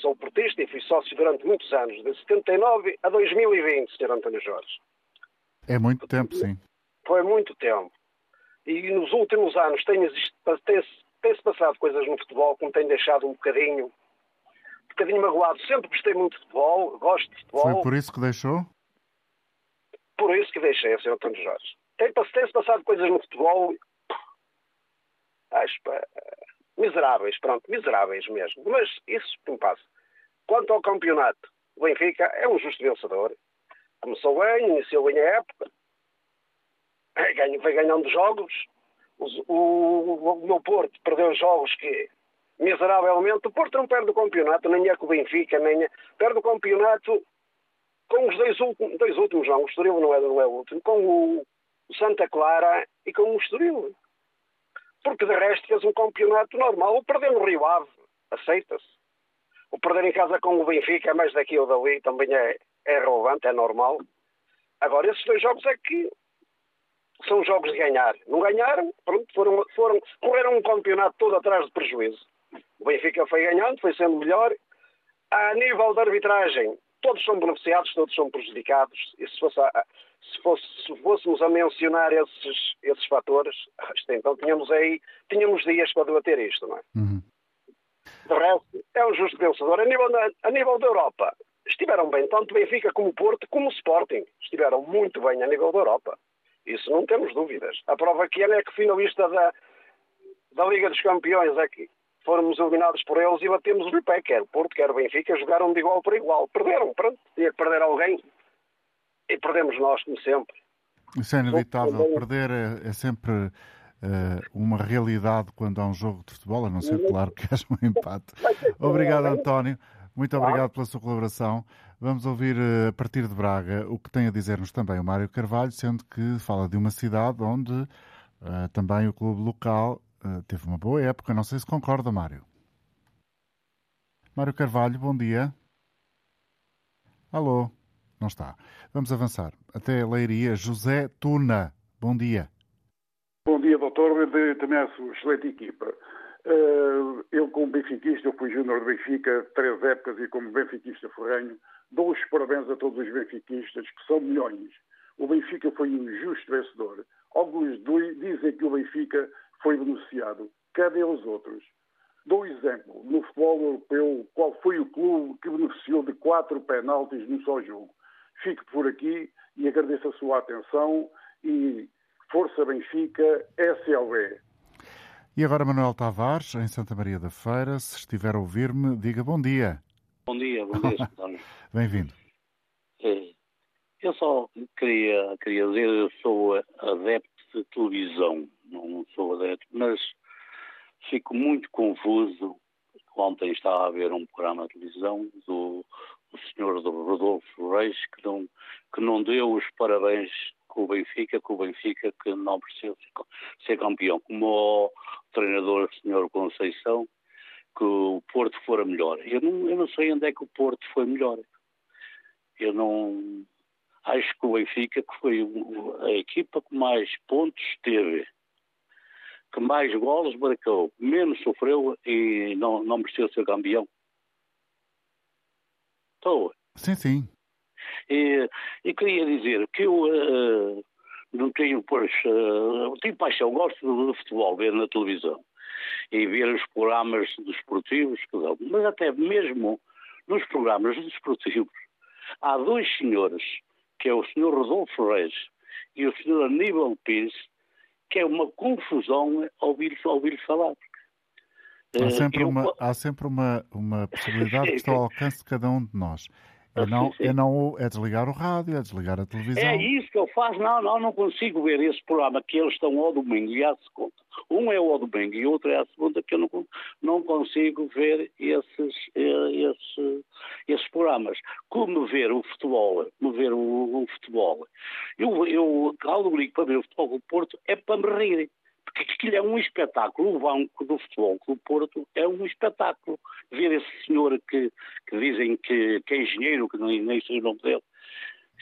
sou portista e fui sócio durante muitos anos, de 79 a 2020, Sr. António Jorge. É muito tempo, sim. Foi muito tempo. E nos últimos anos tem-se tem passado coisas no futebol que me têm deixado um bocadinho, bocadinho magoado. Sempre gostei muito de futebol, gosto de futebol. Foi por isso que deixou? Por isso que deixei, Sr. António Jorge. Tem-se tem passado coisas no futebol, acho, miseráveis, pronto, miseráveis mesmo. Mas isso me passa. Quanto ao campeonato, o Benfica é um justo vencedor. Começou bem, iniciou bem a época, foi ganhando jogos. O, o, o meu Porto perdeu jogos que, miseravelmente, o Porto não perde o campeonato, nem é com o Benfica, nem é, perde o campeonato com os dois últimos, dois últimos não, o Estoril não é, não é o último, com o, Santa Clara e com o Estoril. Porque de resto fez um campeonato normal. O perder no Rio Ave, aceita-se. O perder em casa com o Benfica, mais daqui ou dali, também é, é relevante, é normal. Agora, esses dois jogos é que são jogos de ganhar. Não ganharam, pronto, foram, foram, correram um campeonato todo atrás de prejuízo. O Benfica foi ganhando, foi sendo melhor. A nível da arbitragem, todos são beneficiados, todos são prejudicados. E se, fosse a, se, fosse, se fôssemos a mencionar esses, esses fatores, então tínhamos aí tínhamos dias para debater isto, não é? Uhum. De resto, é um justo vencedor. A nível, da, a nível da Europa, estiveram bem, tanto Benfica como Porto, como o Sporting. Estiveram muito bem a nível da Europa. Isso não temos dúvidas. A prova que é que finalista da, da Liga dos Campeões é que fomos eliminados por eles e batemos o pé, quer o Porto, quer o Benfica, jogaram de igual para igual. Perderam, pronto, tinha que perder alguém e perdemos nós, como sempre. Isso é inevitável. Perder é, é sempre uh, uma realidade quando há um jogo de futebol, a não ser, claro, que haja um empate. Obrigado, António. Muito obrigado pela sua colaboração. Vamos ouvir uh, a partir de Braga o que tem a dizer-nos também o Mário Carvalho, sendo que fala de uma cidade onde uh, também o clube local uh, teve uma boa época. Não sei se concorda, Mário. Mário Carvalho, bom dia. Alô, não está. Vamos avançar. Até Leiria, José Tuna, bom dia. Bom dia, doutor. De, também a sua excelente equipa. Uh, eu, como benfiquista, eu fui júnior de Benfica três épocas e como benfiquista ferrenho, dou os parabéns a todos os benfiquistas, que são milhões. O Benfica foi um justo vencedor. Alguns dizem que o Benfica foi beneficiado. Cadê os outros? Dou exemplo. No futebol europeu, qual foi o clube que beneficiou de quatro penaltis no só jogo? Fico por aqui e agradeço a sua atenção e Força Benfica, SLB. E agora Manuel Tavares, em Santa Maria da Feira. Se estiver a ouvir-me, diga bom dia. Bom dia, bom dia, António. Bem-vindo. É, eu só queria, queria dizer, eu sou adepto de televisão, não sou adepto, mas fico muito confuso. Ontem estava a ver um programa de televisão do, senhor do Rodolfo Reis que não, que não deu os parabéns com o Benfica, com o Benfica que não precisa ser campeão, como o treinador senhor Conceição, que o Porto fora melhor. Eu não, eu não sei onde é que o Porto foi melhor. Eu não acho que o Benfica que foi a equipa que mais pontos teve, que mais golos marcou, menos sofreu e não, não mereceu ser campeão. Estou. Sim, sim. E, e queria dizer que eu uh, não tenho, pois, uh, tenho paixão, gosto do, futebol, ver na televisão e ver os programas desportivos que dão, mas até mesmo nos programas desportivos há dois senhores, que é o senhor Rodolfo Reis e o senhor Aníbal Pires, que é uma confusão ouvir, ouvir falar. Há eh, sempre, eu... uma, há sempre uma, uma possibilidade que está ao alcance de cada um de nós. É não, é não é desligar o rádio, é desligar a televisão. É isso que eu faço. Não, não, não consigo ver esse programa que eles estão ao domingo e à segunda. Um é ao domingo e outro é à segunda, que eu não, não consigo ver esses, eh, esses, esses programas. Como ver o futebol, como ver o, o futebol. Eu, eu, ao domingo para ver o futebol do Porto é para me rir porque aquilo é um espetáculo. O Banco do Futebol do Porto é um espetáculo. Ver esse senhor que, que dizem que, que, é engenheiro, que nem, nem sei o nome dele.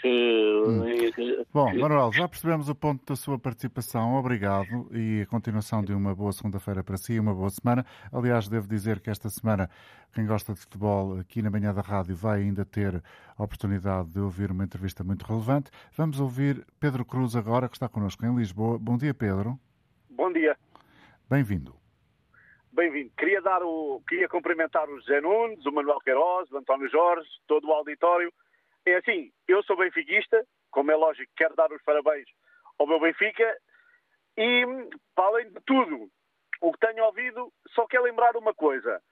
Que, hum. que, Bom, Manuel, já percebemos o ponto da sua participação. Obrigado e a continuação de uma boa segunda-feira para si e uma boa semana. Aliás, devo dizer que esta semana, quem gosta de futebol aqui na manhã da rádio vai ainda ter a oportunidade de ouvir uma entrevista muito relevante. Vamos ouvir Pedro Cruz agora, que está connosco em Lisboa. Bom dia, Pedro. Bom dia. Bem-vindo. Bem-vindo. Queria dar o, queria cumprimentar o José Nunes, o Manuel Queiroz, o António Jorge, todo o auditório. É assim, eu sou benfiquista, como é lógico, quero dar os parabéns ao meu Benfica e, para além de tudo, o que tenho ouvido, só quero lembrar uma coisa.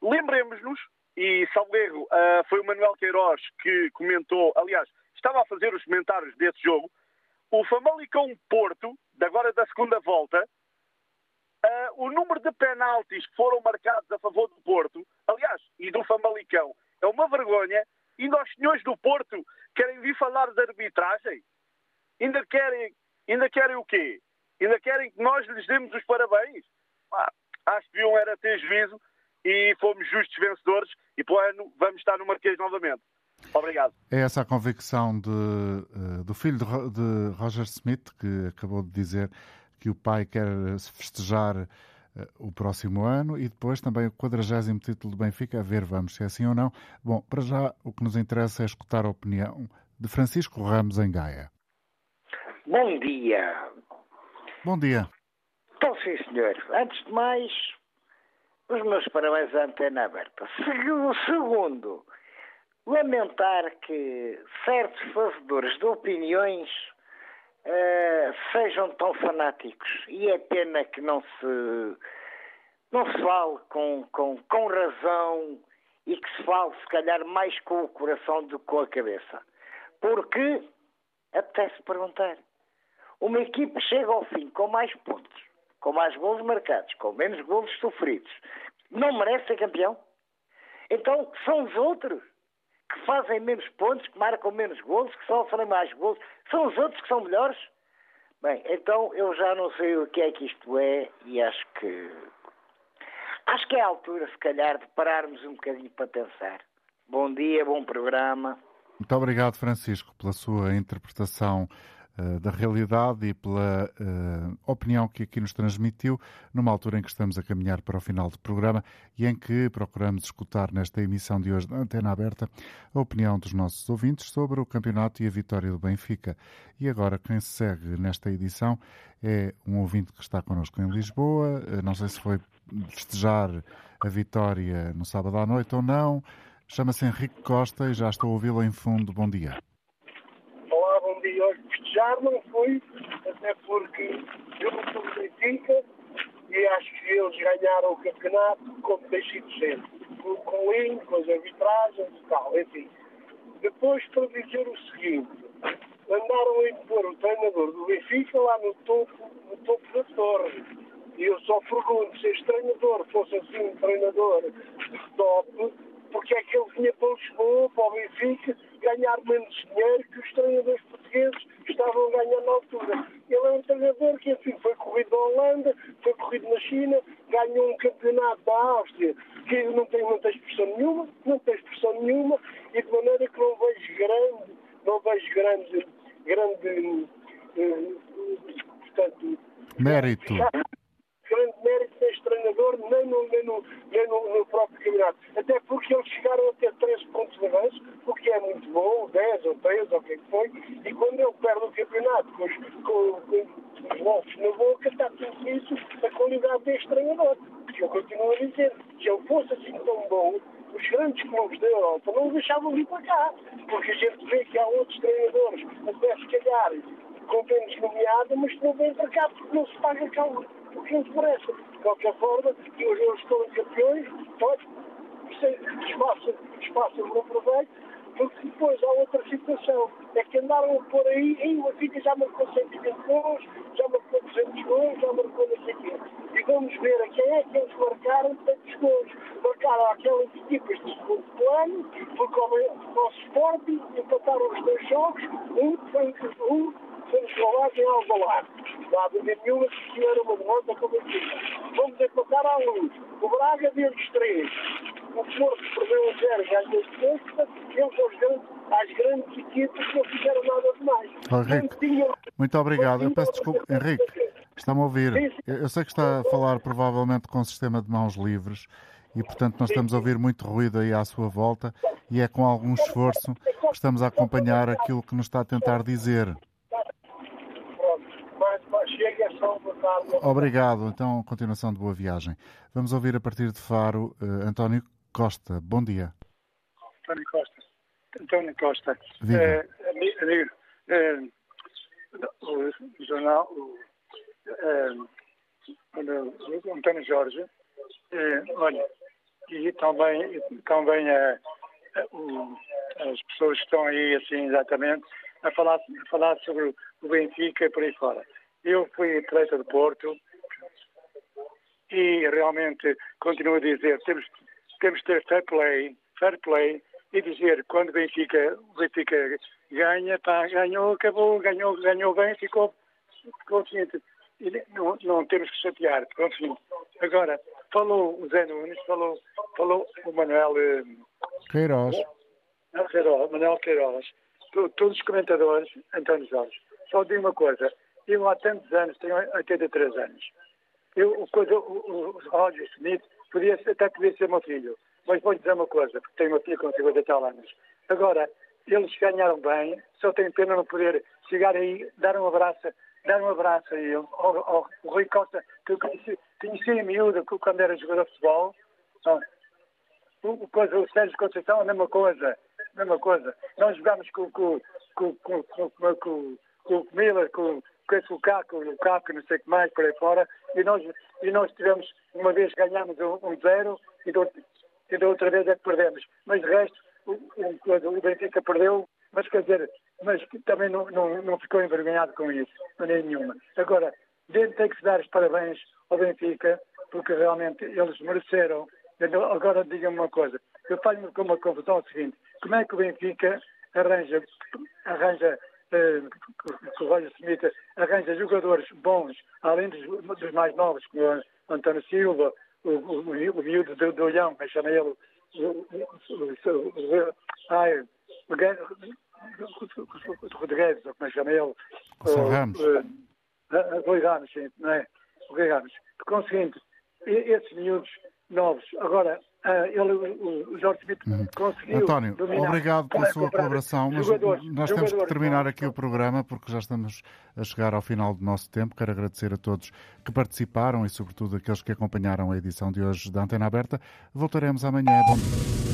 Lembremos-nos, e Salgueiro, uh, foi o Manuel Queiroz que comentou, aliás, estava a fazer os comentários desse jogo, o Famalicão Porto, agora da segunda volta, uh, o número de penaltis que foram marcados a favor do Porto, aliás, e do Famalicão, é uma vergonha. E nós, senhores do Porto, querem vir falar de arbitragem? Ainda querem, ainda querem o quê? Ainda querem que nós lhes demos os parabéns? Ah, acho que deviam era ter juízo e fomos justos vencedores e para o ano vamos estar no Marquês novamente. Obrigado. É essa a convicção de, uh, do filho de, Roger Smith, que acabou de dizer que o pai quer festejar uh, o próximo ano e depois também o 40 título do Benfica. A ver, vamos, se é assim ou não. Bom, para já o que nos interessa é escutar a opinião de Francisco Ramos em Gaia. Bom dia. Bom dia. Então, sim, senhor. Antes de mais, os meus parabéns à antena aberta. Segundo, lamentar que certos fazedores de opiniões uh, sejam tão fanáticos e é pena que não se não se fale com, com, com razão e que se fale se calhar mais com o coração do que com a cabeça. Porque apetece perguntar. Uma equipe chega ao fim com mais pontos, com mais gols marcados, com menos gols sofridos. Não merece ser campeão? Então são os outros que fazem menos pontos, que marcam menos golos, que sofrem mais golos, são os outros que são melhores? Bem, então eu já não sei o que é que isto é e acho que. Acho que é a altura, se calhar, de pararmos um bocadinho para pensar. Bom dia, bom programa. Muito obrigado, Francisco, pela sua interpretação uh, da realidade e pela uh, opinião que aqui nos transmitiu, numa altura em que estamos a caminhar para o final do programa e em que procuramos escutar nesta emissão de hoje da Antena Aberta a opinião dos nossos ouvintes sobre o campeonato e a vitória do Benfica. E agora, quem segue nesta edição é um ouvinte que está connosco em Lisboa. Não sei se foi festejar a vitória no sábado à noite ou não. Chama-se Henrique Costa e já estou a ouvi-lo em fundo. Bom dia não fui, até porque eu não sou Benfica e acho que eles ganharam o campeonato como tem sido sempre, com, com o linho, com as arbitragens e tal, enfim. Depois para dizer o seguinte, mandaram a impor o treinador do Benfica lá no topo, no topo da torre. E eu só pergunto, se este treinador fosse assim um treinador top, porque é que ele vinha para Lisboa, para o Benfica, ganhar menos dinheiro que os treinadores portugueses estavam a ganhar na altura. Ele é um treinador que, enfim, foi corrido na Holanda, foi corrido na China, ganhou um campeonato da Áustria que não tem, não tem expressão nenhuma, não tem expressão nenhuma, e de maneira que não vejo grande, não vejo grande, grande, eh, portanto... Mérito grande mérito deste treinador, nem no, nem no, nem no, no próprio campeonato. Até porque eles chegaram a ter 13 pontos de avanço, o que é muito bom, 10 ou 13, ou o que é que foi, e quando ele perde o campeonato com os, com, com os golfos na boca, está tudo isso a qualidade deste treinador. Porque eu continuo a dizer, se ele fosse assim tão bom, os grandes clubes da Europa não o deixavam vir para cá, porque a gente vê que há outros treinadores, até se calhar, com menos nomeada, mas que não vêm para cá porque não se paga cá o que interessa. De qualquer forma, e hoje eles estão campeões, pode, espaço, espaço não proveito, porque depois há outra situação, é que andaram a pôr aí, e o Benfica já marcou 120 gols, já marcou 200 gols, já marcou não sei o quê. E vamos ver a quem é que eles marcaram tantos gols. Marcaram aquelas equipas de segundo plano, porque ao nosso Sporting empataram os dois jogos, um foi um foi escolados em Alvalade. Não há dúvida nenhuma que era uma derrota como aqui. Vamos empatar à luz. O Braga deu-lhes três. O Porto perdeu a zero, ganhou sexta. Eles aos grandes, às grandes equipas não fizeram nada demais. Henrique, muito obrigado. Eu peço desculpa. Henrique, está-me a ouvir. Eu sei que está a falar provavelmente com o sistema de mãos livres e, portanto, nós estamos a ouvir muito ruído aí à sua volta e é com algum esforço que estamos a acompanhar aquilo que nos está a tentar dizer. Obrigado. Então, continuação de boa viagem. Vamos ouvir a partir de Faro uh, António Costa. Bom dia. António Costa. António Costa. Viva. É, amigo, é, o jornal, o, é, o António Jorge, é, olha, e também, também é, o, as pessoas que estão aí, assim, exatamente, a falar, a falar sobre o Benfica e por aí fora. Eu fui atleta de Porto e realmente continuo a dizer, temos, temos de ter fair play, fair play e dizer quando o Benfica, Benfica ganha, pá, ganhou, acabou, ganhou, ganhou bem, ficou, ficou assim, não, não temos que chatear, enfim. Agora, falou o Zé Nunes, falou, falou o Manuel eh, Queiroz. Queiroz, Manuel Queiroz, todos os comentadores, António Jorge, só digo uma coisa, eu há tantos anos, tenho 83 anos. Eu, o, o, o Roger Smith podia, até podia ser meu filho. Mas vou dizer uma coisa, porque tenho uma filha com 50 e tal anos. Agora, eles ganharam bem, só tenho pena não poder chegar aí, dar um abraço, dar um abraço a ele, ao, ao, ao Rui Costa, que eu conheci, conheci em miúdo quando era jogador de futebol. O, coisa, o Sérgio Conceição, a mesma coisa, a mesma coisa. Nós jogámos com, com, com, com, com, com, com, com o Miller, com, com o Caco, o Caco, não sei o que mais, por aí fora, e nós, e nós tivemos, uma vez ganhámos um, um zero e, e da outra vez é que perdemos. Mas de resto, o, Benfica perdeu, mas quer dizer, mas também não, não, não ficou envergonhado com isso, de maneira nenhuma. Agora, tem que se dar os parabéns ao Benfica, porque realmente eles mereceram. Agora diga-me uma coisa, eu faço-me com uma confusão o seguinte, como é que o Benfica arranja, arranja eh, que o Roger Smith arranja jogadores bons, além dos, dos mais novos, como o António Silva, o, o, o miúdo do, do Olhão, que chama ele, ai, Rodrigues, ou como é que chama ele? São Ramos. Rui Ramos, sim, não é? O Rui Ramos. Conseguindo esses miúdos novos. Agora, ele, o Jorge Smith uhum. conseguiu. António, dominar, obrigado pela sua colaboração, mas jogadores, nós temos que terminar aqui o programa porque já estamos a chegar ao final do nosso tempo. Quero agradecer a todos que participaram e, sobretudo, aqueles que acompanharam a edição de hoje da Antena Aberta. Voltaremos amanhã. Bom dia.